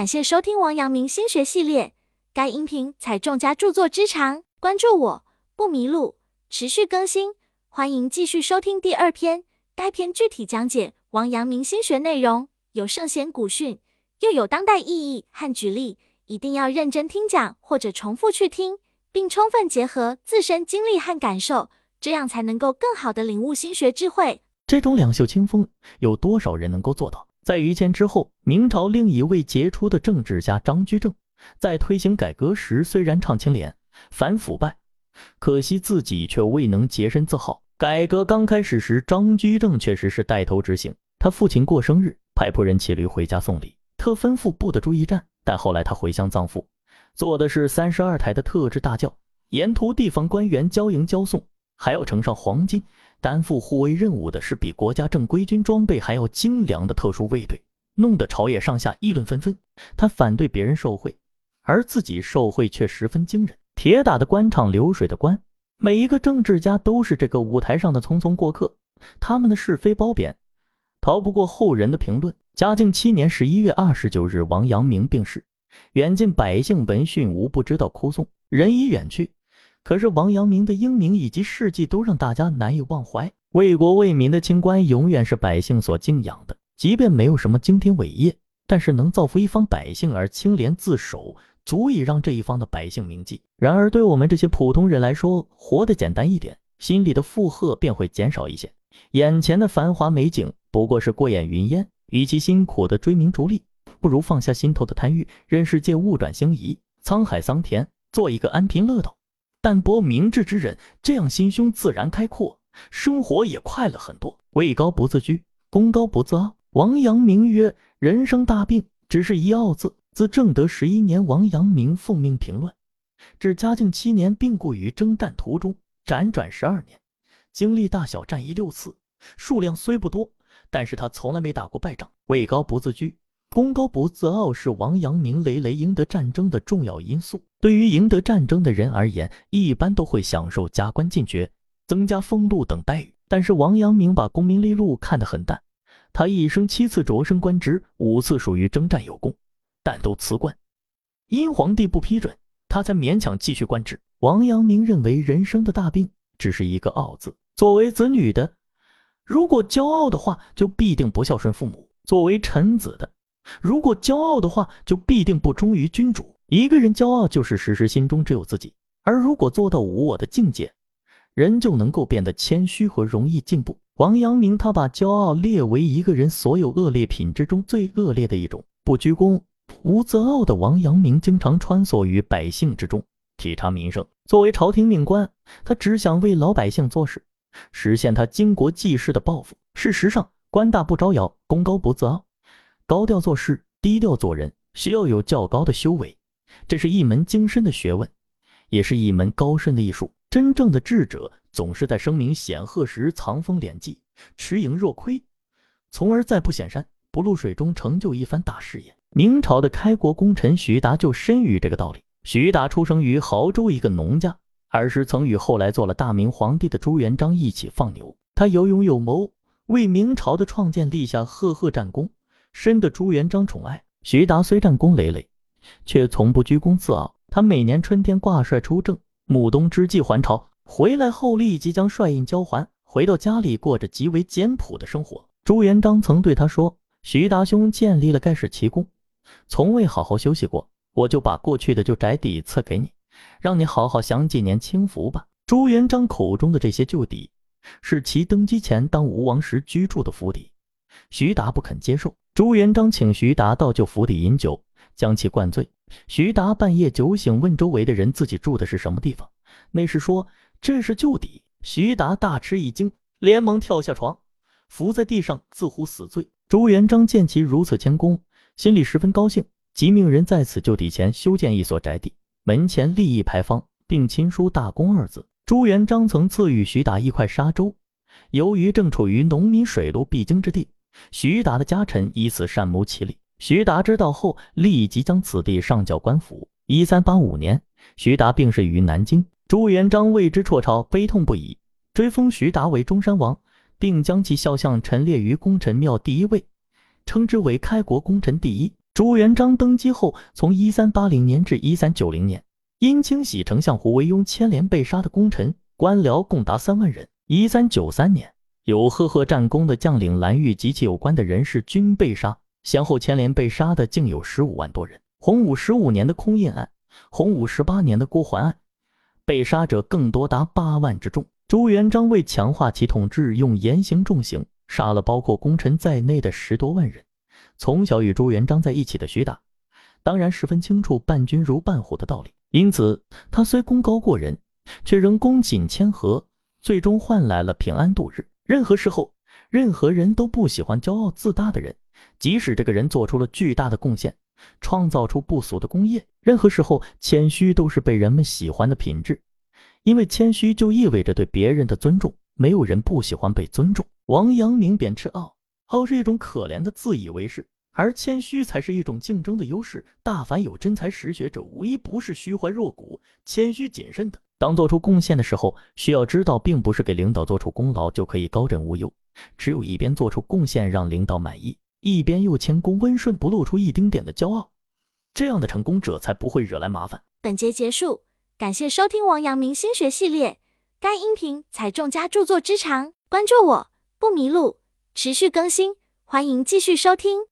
感谢收听王阳明心学系列，该音频采众家著作之长，关注我不迷路，持续更新，欢迎继续收听第二篇。该篇具体讲解王阳明心学内容，有圣贤古训，又有当代意义和举例，一定要认真听讲或者重复去听，并充分结合自身经历和感受，这样才能够更好的领悟心学智慧。这种两袖清风，有多少人能够做到？在于谦之后，明朝另一位杰出的政治家张居正，在推行改革时，虽然倡清廉、反腐败，可惜自己却未能洁身自好。改革刚开始时，张居正确实是带头执行。他父亲过生日，派仆人骑驴回家送礼，特吩咐不得注意站。但后来他回乡葬父，坐的是三十二台的特制大轿，沿途地方官员交迎交送，还要呈上黄金。担负护卫任务的是比国家正规军装备还要精良的特殊卫队，弄得朝野上下议论纷纷。他反对别人受贿，而自己受贿却十分惊人。铁打的官场流水的官，每一个政治家都是这个舞台上的匆匆过客，他们的是非褒贬，逃不过后人的评论。嘉靖七年十一月二十九日，王阳明病逝，远近百姓闻讯无不知道哭送，人已远去。可是王阳明的英明以及事迹都让大家难以忘怀。为国为民的清官永远是百姓所敬仰的，即便没有什么惊天伟业，但是能造福一方百姓而清廉自守，足以让这一方的百姓铭记。然而，对我们这些普通人来说，活得简单一点，心里的负荷便会减少一些。眼前的繁华美景不过是过眼云烟，与其辛苦的追名逐利，不如放下心头的贪欲，任世界物转星移，沧海桑田，做一个安贫乐道。淡泊明志之人，这样心胸自然开阔，生活也快乐很多。位高不自居，功高不自傲。王阳明曰：“人生大病，只是一傲字。”自正德十一年，王阳明奉命平乱，至嘉靖七年病故于征战途中，辗转十二年，经历大小战役六次，数量虽不多，但是他从来没打过败仗。位高不自居。功高不自傲是王阳明累累赢得战争的重要因素。对于赢得战争的人而言，一般都会享受加官进爵、增加俸禄等待遇。但是王阳明把功名利禄看得很淡，他一生七次擢升官职，五次属于征战有功，但都辞官，因皇帝不批准，他才勉强继续官职。王阳明认为人生的大病只是一个傲字。作为子女的，如果骄傲的话，就必定不孝顺父母；作为臣子的，如果骄傲的话，就必定不忠于君主。一个人骄傲，就是时时心中只有自己；而如果做到无我的境界，人就能够变得谦虚和容易进步。王阳明他把骄傲列为一个人所有恶劣品质中最恶劣的一种。不居功、无自傲的王阳明，经常穿梭于百姓之中，体察民生。作为朝廷命官，他只想为老百姓做事，实现他经国济世的抱负。事实上，官大不招摇，功高不自傲。高调做事，低调做人，需要有较高的修为，这是一门精深的学问，也是一门高深的艺术。真正的智者总是在声名显赫时藏锋敛迹，持盈若亏，从而在不显山不露水中成就一番大事业。明朝的开国功臣徐达就深于这个道理。徐达出生于亳州一个农家，儿时曾与后来做了大明皇帝的朱元璋一起放牛。他有勇有谋，为明朝的创建立下赫赫战功。深得朱元璋宠爱，徐达虽战功累累，却从不居功自傲。他每年春天挂帅出征，暮冬之际还朝，回来后立即将帅印交还，回到家里过着极为简朴的生活。朱元璋曾对他说：“徐达兄建立了盖世奇功，从未好好休息过，我就把过去的旧宅邸赐给你，让你好好享几年清福吧。”朱元璋口中的这些旧邸，是其登基前当吴王时居住的府邸。徐达不肯接受。朱元璋请徐达到旧府邸饮酒，将其灌醉。徐达半夜酒醒，问周围的人自己住的是什么地方。内侍说这是旧邸。徐达大吃一惊，连忙跳下床，伏在地上自呼死罪。朱元璋见其如此谦恭，心里十分高兴，即命人在此旧邸前修建一所宅邸，门前立一牌坊，并亲书“大功”二字。朱元璋曾赐予徐达一块沙洲，由于正处于农民水路必经之地。徐达的家臣以此善谋其利。徐达知道后，立即将此地上缴官府。一三八五年，徐达病逝于南京，朱元璋为之辍朝，悲痛不已，追封徐达为中山王，并将其肖像陈列于功臣庙第一位，称之为开国功臣第一。朱元璋登基后，从一三八零年至一三九零年，因清洗丞相胡惟庸牵连被杀的功臣官僚共达三万人。一三九三年，有赫赫战功的将领蓝玉及其有关的人士均被杀，先后牵连被杀的竟有十五万多人。洪武十五年的空印案，洪武十八年的郭桓案，被杀者更多达八万之众。朱元璋为强化其统治，用严刑重刑，杀了包括功臣在内的十多万人。从小与朱元璋在一起的徐达，当然十分清楚伴君如伴虎的道理，因此他虽功高过人，却仍恭谨谦和，最终换来了平安度日。任何时候，任何人都不喜欢骄傲自大的人，即使这个人做出了巨大的贡献，创造出不俗的功业。任何时候，谦虚都是被人们喜欢的品质，因为谦虚就意味着对别人的尊重。没有人不喜欢被尊重。王阳明贬斥傲。傲是一种可怜的自以为是，而谦虚才是一种竞争的优势。大凡有真才实学者，无一不是虚怀若谷、谦虚谨慎的。当做出贡献的时候，需要知道，并不是给领导做出功劳就可以高枕无忧。只有一边做出贡献让领导满意，一边又谦恭温顺，不露出一丁点的骄傲，这样的成功者才不会惹来麻烦。本节结束，感谢收听王阳明心学系列。该音频采众家著作之长，关注我不迷路。持续更新，欢迎继续收听。